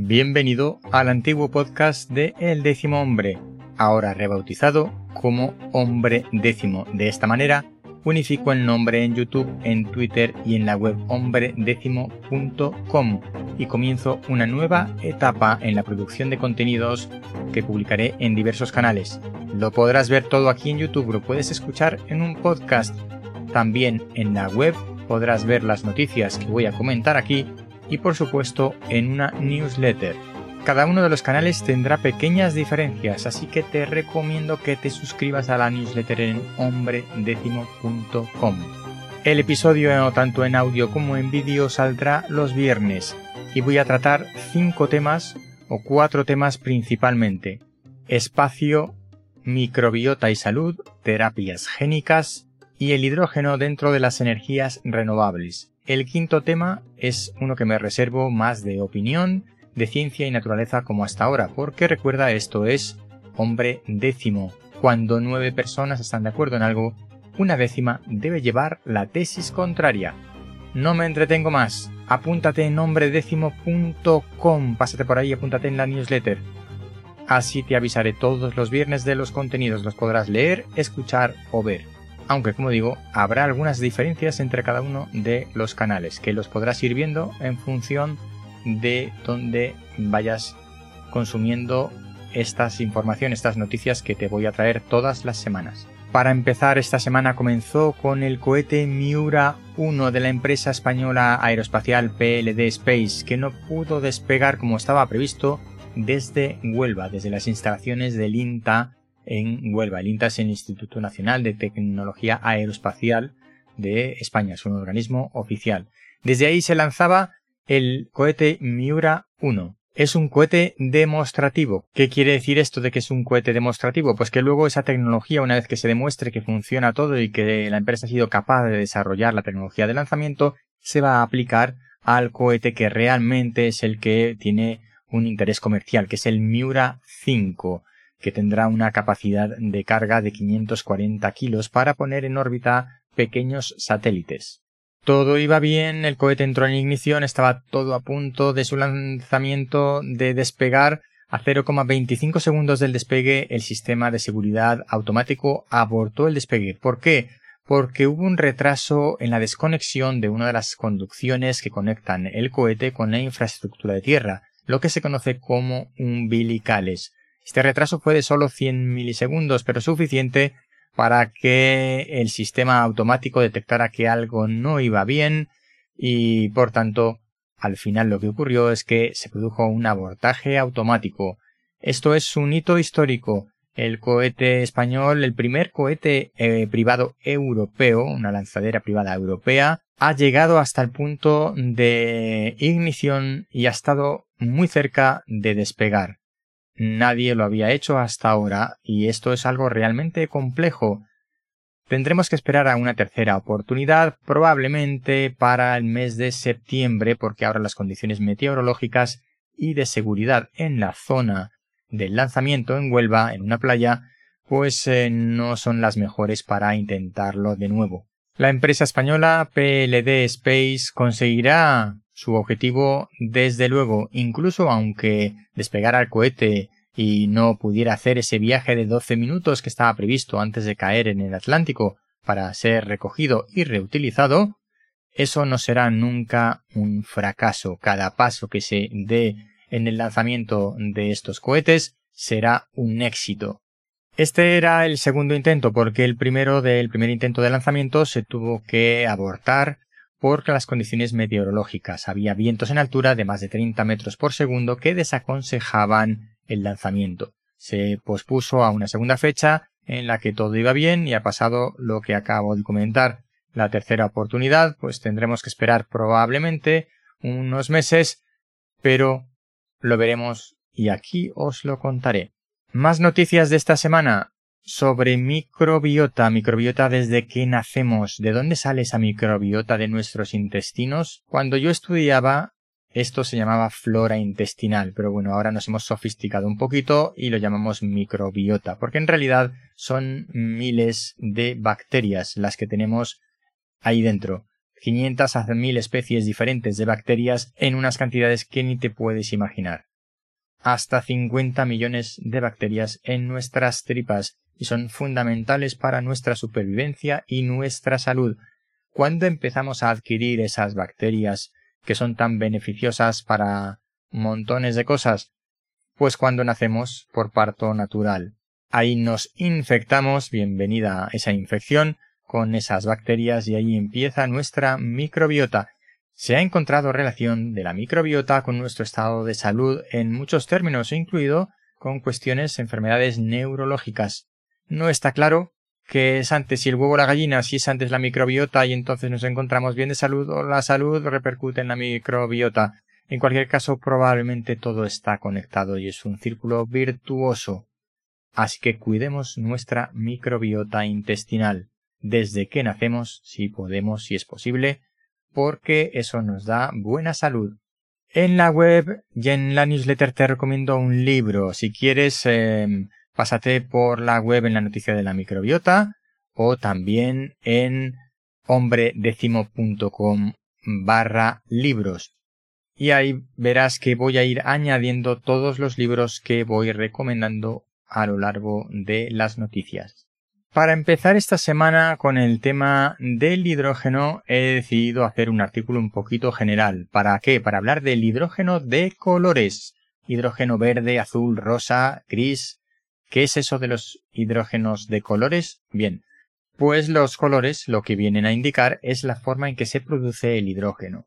Bienvenido al antiguo podcast de El décimo hombre, ahora rebautizado como Hombre décimo. De esta manera, unifico el nombre en YouTube, en Twitter y en la web hombredécimo.com y comienzo una nueva etapa en la producción de contenidos que publicaré en diversos canales. Lo podrás ver todo aquí en YouTube, lo puedes escuchar en un podcast. También en la web podrás ver las noticias que voy a comentar aquí y por supuesto en una newsletter. Cada uno de los canales tendrá pequeñas diferencias, así que te recomiendo que te suscribas a la newsletter en hombredécimo.com. El episodio tanto en audio como en vídeo saldrá los viernes y voy a tratar cinco temas o cuatro temas principalmente. Espacio, microbiota y salud, terapias génicas y el hidrógeno dentro de las energías renovables. El quinto tema es uno que me reservo más de opinión, de ciencia y naturaleza como hasta ahora, porque recuerda esto es hombre décimo. Cuando nueve personas están de acuerdo en algo, una décima debe llevar la tesis contraria. No me entretengo más. Apúntate en hombredécimo.com. Pásate por ahí, apúntate en la newsletter. Así te avisaré todos los viernes de los contenidos. Los podrás leer, escuchar o ver aunque como digo, habrá algunas diferencias entre cada uno de los canales, que los podrás ir viendo en función de donde vayas consumiendo estas informaciones, estas noticias que te voy a traer todas las semanas. Para empezar, esta semana comenzó con el cohete Miura 1 de la empresa española aeroespacial PLD Space, que no pudo despegar como estaba previsto desde Huelva, desde las instalaciones del INTA en Huelva. El INTA es el Instituto Nacional de Tecnología Aeroespacial de España, es un organismo oficial. Desde ahí se lanzaba el cohete Miura 1. Es un cohete demostrativo. ¿Qué quiere decir esto de que es un cohete demostrativo? Pues que luego esa tecnología, una vez que se demuestre que funciona todo y que la empresa ha sido capaz de desarrollar la tecnología de lanzamiento, se va a aplicar al cohete que realmente es el que tiene un interés comercial, que es el Miura 5 que tendrá una capacidad de carga de 540 kilos para poner en órbita pequeños satélites. Todo iba bien, el cohete entró en ignición, estaba todo a punto de su lanzamiento de despegar. A 0,25 segundos del despegue, el sistema de seguridad automático abortó el despegue. ¿Por qué? Porque hubo un retraso en la desconexión de una de las conducciones que conectan el cohete con la infraestructura de tierra, lo que se conoce como umbilicales. Este retraso fue de solo 100 milisegundos, pero suficiente para que el sistema automático detectara que algo no iba bien y por tanto al final lo que ocurrió es que se produjo un abortaje automático. Esto es un hito histórico. El cohete español, el primer cohete eh, privado europeo, una lanzadera privada europea, ha llegado hasta el punto de ignición y ha estado muy cerca de despegar. Nadie lo había hecho hasta ahora y esto es algo realmente complejo. Tendremos que esperar a una tercera oportunidad, probablemente para el mes de septiembre, porque ahora las condiciones meteorológicas y de seguridad en la zona del lanzamiento en Huelva, en una playa, pues eh, no son las mejores para intentarlo de nuevo. La empresa española PLD Space conseguirá su objetivo, desde luego, incluso aunque despegara el cohete y no pudiera hacer ese viaje de 12 minutos que estaba previsto antes de caer en el Atlántico para ser recogido y reutilizado, eso no será nunca un fracaso. Cada paso que se dé en el lanzamiento de estos cohetes será un éxito. Este era el segundo intento porque el primero del primer intento de lanzamiento se tuvo que abortar por las condiciones meteorológicas. Había vientos en altura de más de 30 metros por segundo que desaconsejaban el lanzamiento. Se pospuso a una segunda fecha en la que todo iba bien y ha pasado lo que acabo de comentar. La tercera oportunidad, pues tendremos que esperar probablemente unos meses, pero lo veremos y aquí os lo contaré. Más noticias de esta semana sobre microbiota, microbiota desde que nacemos, de dónde sale esa microbiota de nuestros intestinos. Cuando yo estudiaba, esto se llamaba flora intestinal, pero bueno, ahora nos hemos sofisticado un poquito y lo llamamos microbiota, porque en realidad son miles de bacterias las que tenemos ahí dentro. 500 a 1000 especies diferentes de bacterias en unas cantidades que ni te puedes imaginar. hasta 50 millones de bacterias en nuestras tripas y son fundamentales para nuestra supervivencia y nuestra salud. ¿Cuándo empezamos a adquirir esas bacterias que son tan beneficiosas para montones de cosas? Pues cuando nacemos por parto natural. Ahí nos infectamos, bienvenida esa infección, con esas bacterias y ahí empieza nuestra microbiota. Se ha encontrado relación de la microbiota con nuestro estado de salud en muchos términos, incluido con cuestiones enfermedades neurológicas. No está claro que es antes si el huevo o la gallina, si es antes la microbiota y entonces nos encontramos bien de salud o la salud repercute en la microbiota. En cualquier caso, probablemente todo está conectado y es un círculo virtuoso. Así que cuidemos nuestra microbiota intestinal desde que nacemos, si podemos, si es posible, porque eso nos da buena salud. En la web y en la newsletter te recomiendo un libro. Si quieres, em, pásate por la web en la noticia de la microbiota o también en hombredécimo.com barra libros. Y ahí verás que voy a ir añadiendo todos los libros que voy recomendando a lo largo de las noticias. Para empezar esta semana con el tema del hidrógeno he decidido hacer un artículo un poquito general. ¿Para qué? Para hablar del hidrógeno de colores. Hidrógeno verde, azul, rosa, gris. ¿Qué es eso de los hidrógenos de colores? Bien, pues los colores lo que vienen a indicar es la forma en que se produce el hidrógeno.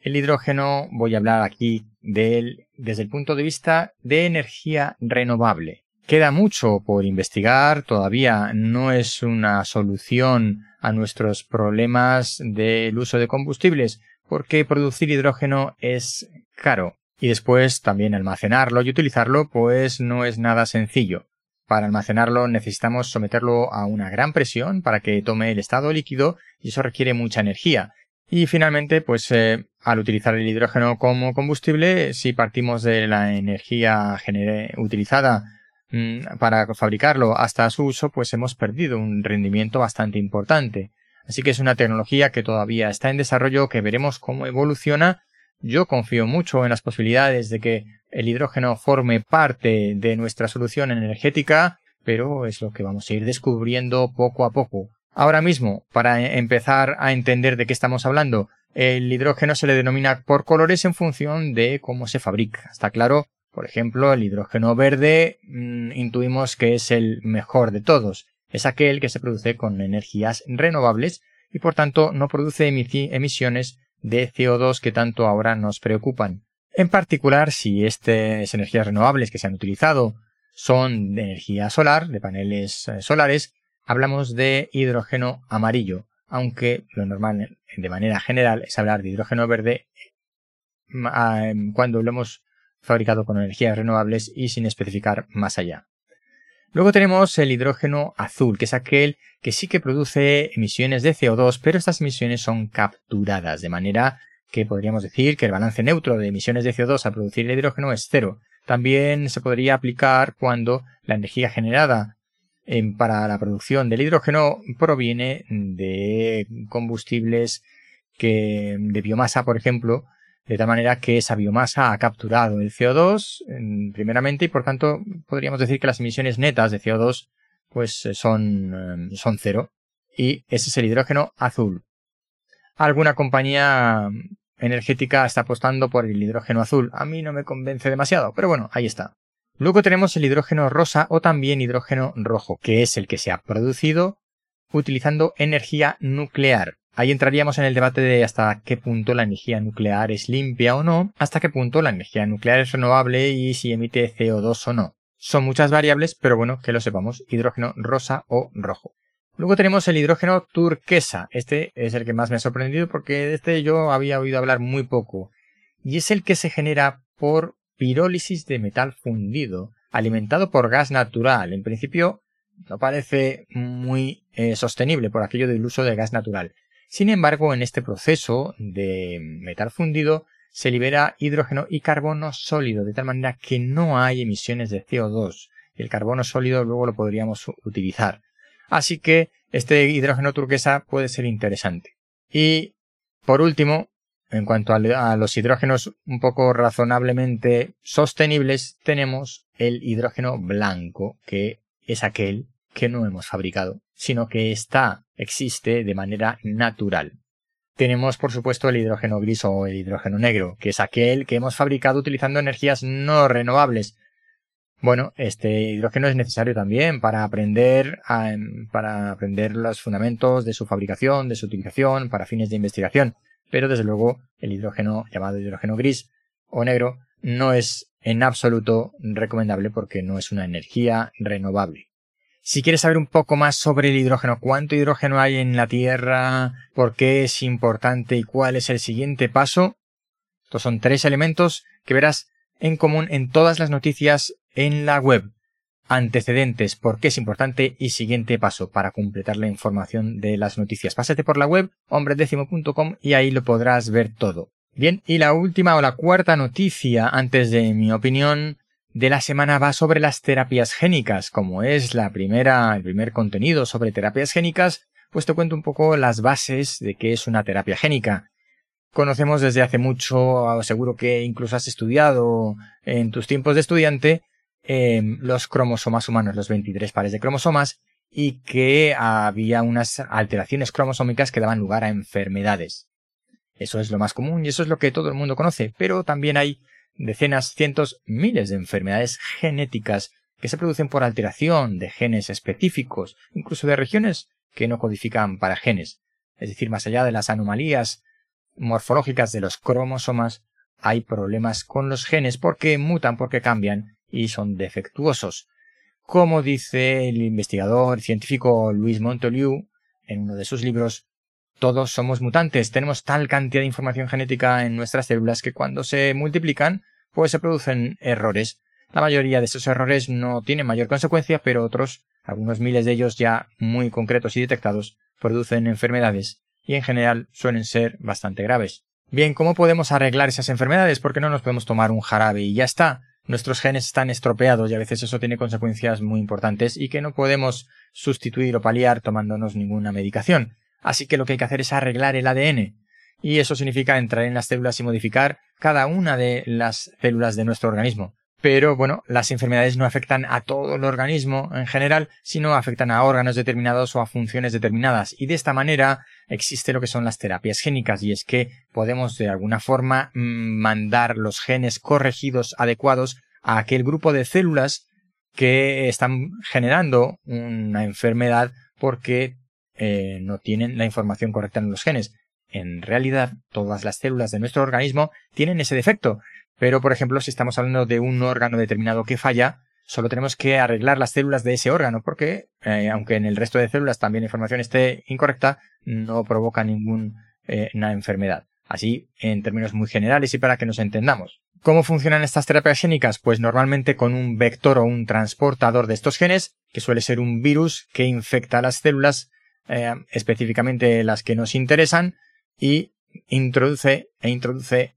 El hidrógeno voy a hablar aquí de él desde el punto de vista de energía renovable. Queda mucho por investigar, todavía no es una solución a nuestros problemas del uso de combustibles, porque producir hidrógeno es caro. Y después también almacenarlo y utilizarlo, pues no es nada sencillo. Para almacenarlo necesitamos someterlo a una gran presión para que tome el estado líquido y eso requiere mucha energía. Y finalmente, pues eh, al utilizar el hidrógeno como combustible, si partimos de la energía utilizada Mm, para fabricarlo hasta su uso, pues hemos perdido un rendimiento bastante importante. Así que es una tecnología que todavía está en desarrollo, que veremos cómo evoluciona. Yo confío mucho en las posibilidades de que el hidrógeno forme parte de nuestra solución energética, pero es lo que vamos a ir descubriendo poco a poco. Ahora mismo, para empezar a entender de qué estamos hablando, el hidrógeno se le denomina por colores en función de cómo se fabrica. Está claro por ejemplo, el hidrógeno verde mm, intuimos que es el mejor de todos. Es aquel que se produce con energías renovables y por tanto no produce emisiones de CO2 que tanto ahora nos preocupan. En particular, si estas energías renovables que se han utilizado son de energía solar, de paneles eh, solares, hablamos de hidrógeno amarillo, aunque lo normal de manera general es hablar de hidrógeno verde ah, cuando lo hemos fabricado con energías renovables y sin especificar más allá. Luego tenemos el hidrógeno azul, que es aquel que sí que produce emisiones de CO2, pero estas emisiones son capturadas, de manera que podríamos decir que el balance neutro de emisiones de CO2 al producir el hidrógeno es cero. También se podría aplicar cuando la energía generada para la producción del hidrógeno proviene de combustibles que, de biomasa, por ejemplo, de tal manera que esa biomasa ha capturado el CO2 primeramente y por tanto podríamos decir que las emisiones netas de CO2 pues eh, son, eh, son cero y ese es el hidrógeno azul. Alguna compañía energética está apostando por el hidrógeno azul. A mí no me convence demasiado, pero bueno, ahí está. Luego tenemos el hidrógeno rosa o también hidrógeno rojo, que es el que se ha producido utilizando energía nuclear. Ahí entraríamos en el debate de hasta qué punto la energía nuclear es limpia o no, hasta qué punto la energía nuclear es renovable y si emite CO2 o no. Son muchas variables, pero bueno, que lo sepamos, hidrógeno rosa o rojo. Luego tenemos el hidrógeno turquesa. Este es el que más me ha sorprendido porque de este yo había oído hablar muy poco. Y es el que se genera por pirólisis de metal fundido, alimentado por gas natural. En principio no parece muy eh, sostenible por aquello del uso de gas natural. Sin embargo, en este proceso de metal fundido se libera hidrógeno y carbono sólido, de tal manera que no hay emisiones de CO2. El carbono sólido luego lo podríamos utilizar. Así que este hidrógeno turquesa puede ser interesante. Y por último, en cuanto a, los hidrógenos un poco razonablemente sostenibles, tenemos el hidrógeno blanco, que es aquel que no hemos fabricado, sino que está, existe de manera natural. Tenemos, por supuesto, el hidrógeno gris o el hidrógeno negro, que es aquel que hemos fabricado utilizando energías no renovables. Bueno, este hidrógeno es necesario también para aprender, para aprender los fundamentos de su fabricación, de su utilización, para fines de investigación pero desde luego el hidrógeno llamado hidrógeno gris o negro no es en absoluto recomendable porque no es una energía renovable. Si quieres saber un poco más sobre el hidrógeno, cuánto hidrógeno hay en la Tierra, por qué es importante y cuál es el siguiente paso, estos son tres elementos que verás en común en todas las noticias en la web antecedentes, por qué es importante y siguiente paso para completar la información de las noticias. Pásate por la web hombredécimo.com y ahí lo podrás ver todo. Bien, y la última o la cuarta noticia, antes de mi opinión, de la semana va sobre las terapias génicas. Como es la primera, el primer contenido sobre terapias génicas, pues te cuento un poco las bases de qué es una terapia génica. Conocemos desde hace mucho, seguro que incluso has estudiado en tus tiempos de estudiante, Em, los cromosomas humanos, los 23 pares de cromosomas, y que había unas alteraciones cromosómicas que daban lugar a enfermedades. Eso es lo más común y eso es lo que todo el mundo conoce, pero también hay decenas, cientos, miles de enfermedades genéticas que se producen por alteración de genes específicos, incluso de regiones que no codifican para genes. Es decir, más allá de las anomalías morfológicas de los cromosomas, hay problemas con los genes porque mutan, porque cambian y son defectuosos. Como dice el investigador científico Luis Montoliu en uno de sus libros, todos somos mutantes, tenemos tal cantidad de información genética en nuestras células que cuando se multiplican, pues se producen errores. La mayoría de esos errores no tienen mayor consecuencia, pero otros, algunos miles de ellos ya muy concretos y detectados, producen enfermedades y en general suelen ser bastante graves. Bien, ¿cómo podemos arreglar esas enfermedades? Porque no nos podemos tomar un jarabe y ya está nuestros genes están estropeados y a veces eso tiene consecuencias muy importantes y que no podemos sustituir o paliar tomándonos ninguna medicación. Así que lo que hay que hacer es arreglar el ADN. Y eso significa entrar en las células y modificar cada una de las células de nuestro organismo. Pero bueno, las enfermedades no afectan a todo el organismo en general, sino afectan a órganos determinados o a funciones determinadas. Y de esta manera existe lo que son las terapias génicas, y es que podemos de alguna forma mm, mandar los genes corregidos adecuados a aquel grupo de células que están generando una enfermedad porque eh, no tienen la información correcta en los genes. En realidad, todas las células de nuestro organismo tienen ese defecto, pero, por ejemplo, si estamos hablando de un órgano determinado que falla, solo tenemos que arreglar las células de ese órgano, porque, eh, aunque en el resto de células también la información esté incorrecta, no provoca ninguna eh, enfermedad. Así, en términos muy generales y para que nos entendamos. ¿Cómo funcionan estas terapias génicas? Pues normalmente con un vector o un transportador de estos genes, que suele ser un virus que infecta las células, eh, específicamente las que nos interesan, y introduce e introduce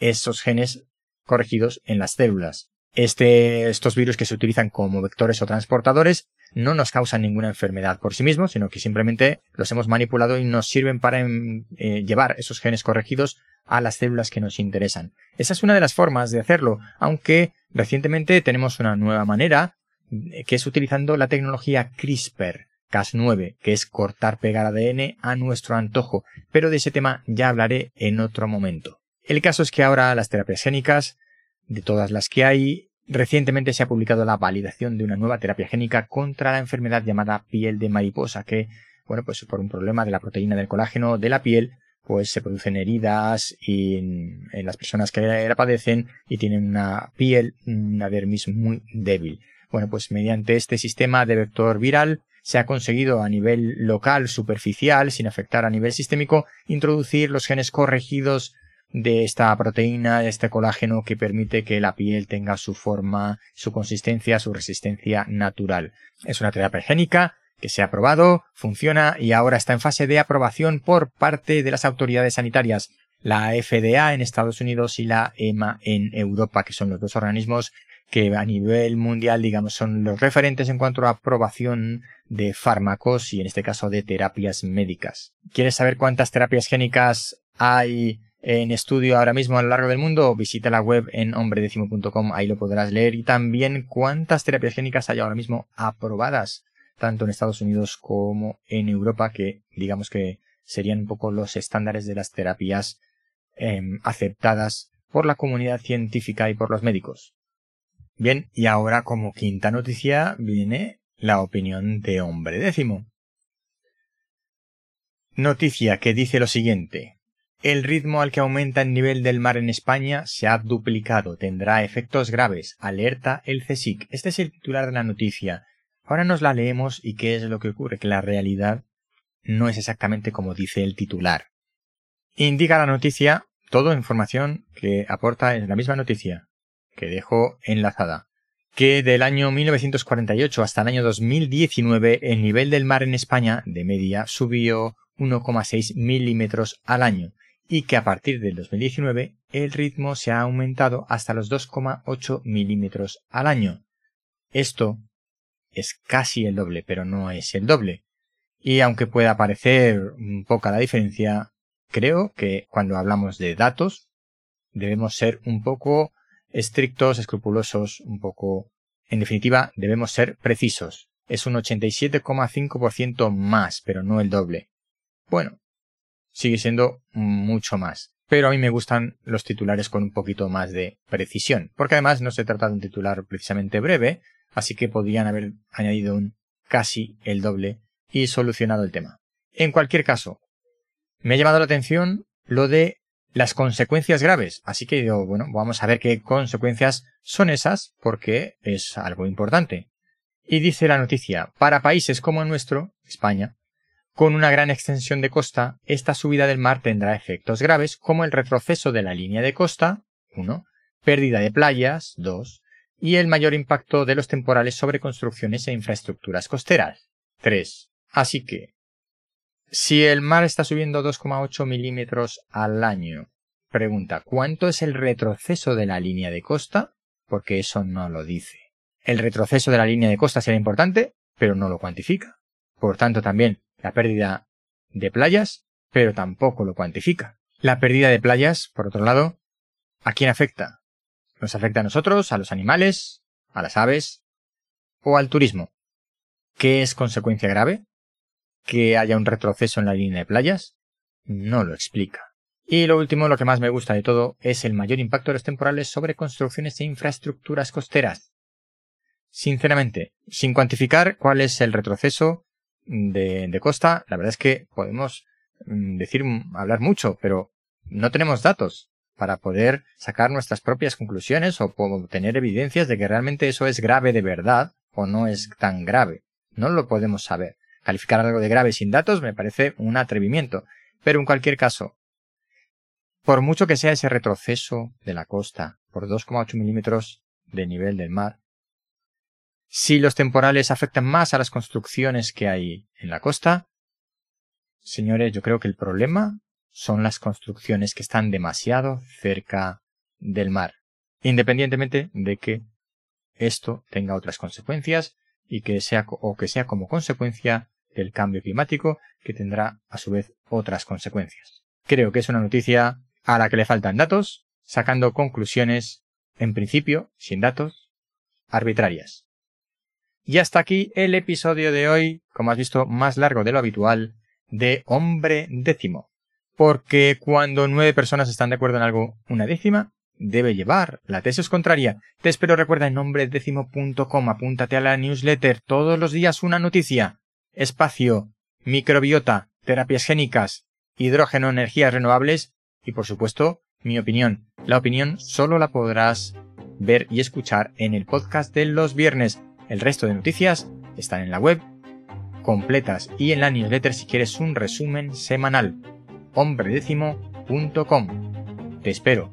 esos genes corregidos en las células. Este, estos virus que se utilizan como vectores o transportadores no nos causan ninguna enfermedad por sí mismos, sino que simplemente los hemos manipulado y nos sirven para em, eh, llevar esos genes corregidos a las células que nos interesan. Esa es una de las formas de hacerlo, aunque recientemente tenemos una nueva manera, eh, que es utilizando la tecnología CRISPR. Cas9, que es cortar pegar ADN a nuestro antojo, pero de ese tema ya hablaré en otro momento. El caso es que ahora las terapias génicas, de todas las que hay, recientemente se ha publicado la validación de una nueva terapia génica contra la enfermedad llamada piel de mariposa, que, bueno, pues por un problema de la proteína del colágeno de la piel, pues se producen heridas en, las personas que la padecen y tienen una piel, una dermis muy débil. Bueno, pues mediante este sistema de vector viral se ha conseguido a nivel local, superficial, sin afectar a nivel sistémico, introducir los genes corregidos de esta proteína, de este colágeno que permite que la piel tenga su forma, su consistencia, su resistencia natural. Es una terapia génica que se ha probado, funciona y ahora está en fase de aprobación por parte de las autoridades sanitarias, la FDA en Estados Unidos y la EMA en Europa, que son los dos organismos que a nivel mundial, digamos, son los referentes en cuanto a aprobación de fármacos y en este caso de terapias médicas. ¿Quieres saber cuántas terapias génicas hay en estudio ahora mismo a lo largo del mundo, visita la web en hombredécimo.com, ahí lo podrás leer y también cuántas terapias génicas hay ahora mismo aprobadas, tanto en Estados Unidos como en Europa, que digamos que serían un poco los estándares de las terapias em, aceptadas por la comunidad científica y por los médicos. Bien, y ahora como quinta noticia viene la opinión de hombre décimo. Noticia que dice lo siguiente. El ritmo al que aumenta el nivel del mar en España se ha duplicado, tendrá efectos graves, alerta el CSIC. Este es el titular de la noticia. Ahora nos la leemos y qué es lo que ocurre, que la realidad no es exactamente como dice el titular. Indica la noticia toda información que aporta en la misma noticia, que dejo enlazada, que del año 1948 hasta el año 2019 el nivel del mar en España de media subió 1,6 milímetros al año y que a partir del 2019 el ritmo se ha aumentado hasta los 2,8 milímetros al año. Esto es casi el doble, pero no es el doble. Y aunque pueda parecer poca la diferencia, creo que cuando hablamos de datos debemos ser un poco estrictos, escrupulosos, un poco... En definitiva, debemos ser precisos. Es un 87,5% más, pero no el doble. Bueno, sigue siendo mucho más. Pero a mí me gustan los titulares con un poquito más de precisión, porque además no se trata de un titular precisamente breve, así que podrían haber añadido un casi el doble y solucionado el tema. En cualquier caso, me ha llamado la atención lo de las consecuencias graves, así que bueno, vamos a ver qué consecuencias son esas, porque es algo importante. Y dice la noticia, para países como el nuestro, España, con una gran extensión de costa, esta subida del mar tendrá efectos graves como el retroceso de la línea de costa, 1, pérdida de playas, 2, y el mayor impacto de los temporales sobre construcciones e infraestructuras costeras, 3. Así que, si el mar está subiendo 2,8 milímetros al año, pregunta, ¿cuánto es el retroceso de la línea de costa? Porque eso no lo dice. El retroceso de la línea de costa será importante, pero no lo cuantifica. Por tanto, también la pérdida de playas, pero tampoco lo cuantifica. La pérdida de playas, por otro lado, ¿a quién afecta? ¿Nos afecta a nosotros, a los animales, a las aves o al turismo? ¿Qué es consecuencia grave? ¿Que haya un retroceso en la línea de playas? No lo explica. Y lo último, lo que más me gusta de todo, es el mayor impacto de los temporales sobre construcciones e infraestructuras costeras. Sinceramente, sin cuantificar cuál es el retroceso, de, costa, la verdad es que podemos mm, decir, hablar mucho, pero no tenemos datos para poder sacar nuestras propias conclusiones o tener evidencias de que realmente eso es grave de verdad o no es tan grave. No lo podemos saber. Calificar algo de grave sin datos me parece un atrevimiento. Pero en cualquier caso, por mucho que sea ese retroceso de la costa por 2,8 milímetros de nivel del mar, si los temporales afectan más a las construcciones que hay en la costa, señores, yo creo que el problema son las construcciones que están demasiado cerca del mar, independientemente de que esto tenga otras consecuencias y que sea o que sea como consecuencia del cambio climático que tendrá a su vez otras consecuencias. Creo que es una noticia a la que le faltan datos, sacando conclusiones, en principio, sin datos, arbitrarias. Y hasta aquí el episodio de hoy, como has visto, más largo de lo habitual, de hombre décimo. Porque cuando nueve personas están de acuerdo en algo, una décima debe llevar. La tesis contraria. Te espero recuerda en nombredécimo.com. Apúntate a la newsletter. Todos los días una noticia. Espacio, microbiota, terapias génicas, hidrógeno, energías renovables y por supuesto mi opinión. La opinión solo la podrás ver y escuchar en el podcast de los viernes. El resto de noticias están en la web, completas y en la newsletter si quieres un resumen semanal. hombredécimo.com. Te espero.